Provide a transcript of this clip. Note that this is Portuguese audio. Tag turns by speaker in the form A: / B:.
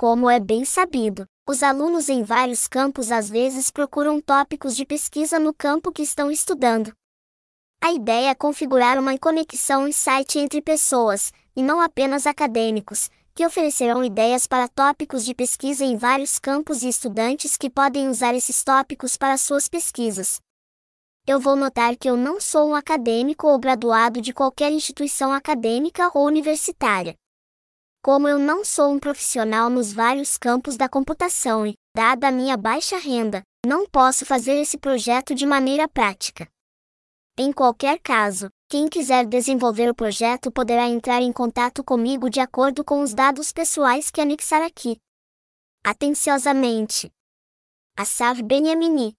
A: Como é bem sabido, os alunos em vários campos às vezes procuram tópicos de pesquisa no campo que estão estudando. A ideia é configurar uma conexão em site entre pessoas, e não apenas acadêmicos, que oferecerão ideias para tópicos de pesquisa em vários campos e estudantes que podem usar esses tópicos para suas pesquisas. Eu vou notar que eu não sou um acadêmico ou graduado de qualquer instituição acadêmica ou universitária. Como eu não sou um profissional nos vários campos da computação e, dada a minha baixa renda, não posso fazer esse projeto de maneira prática. Em qualquer caso, quem quiser desenvolver o projeto poderá entrar em contato comigo de acordo com os dados pessoais que anexar aqui. Atenciosamente. Assav Benyamini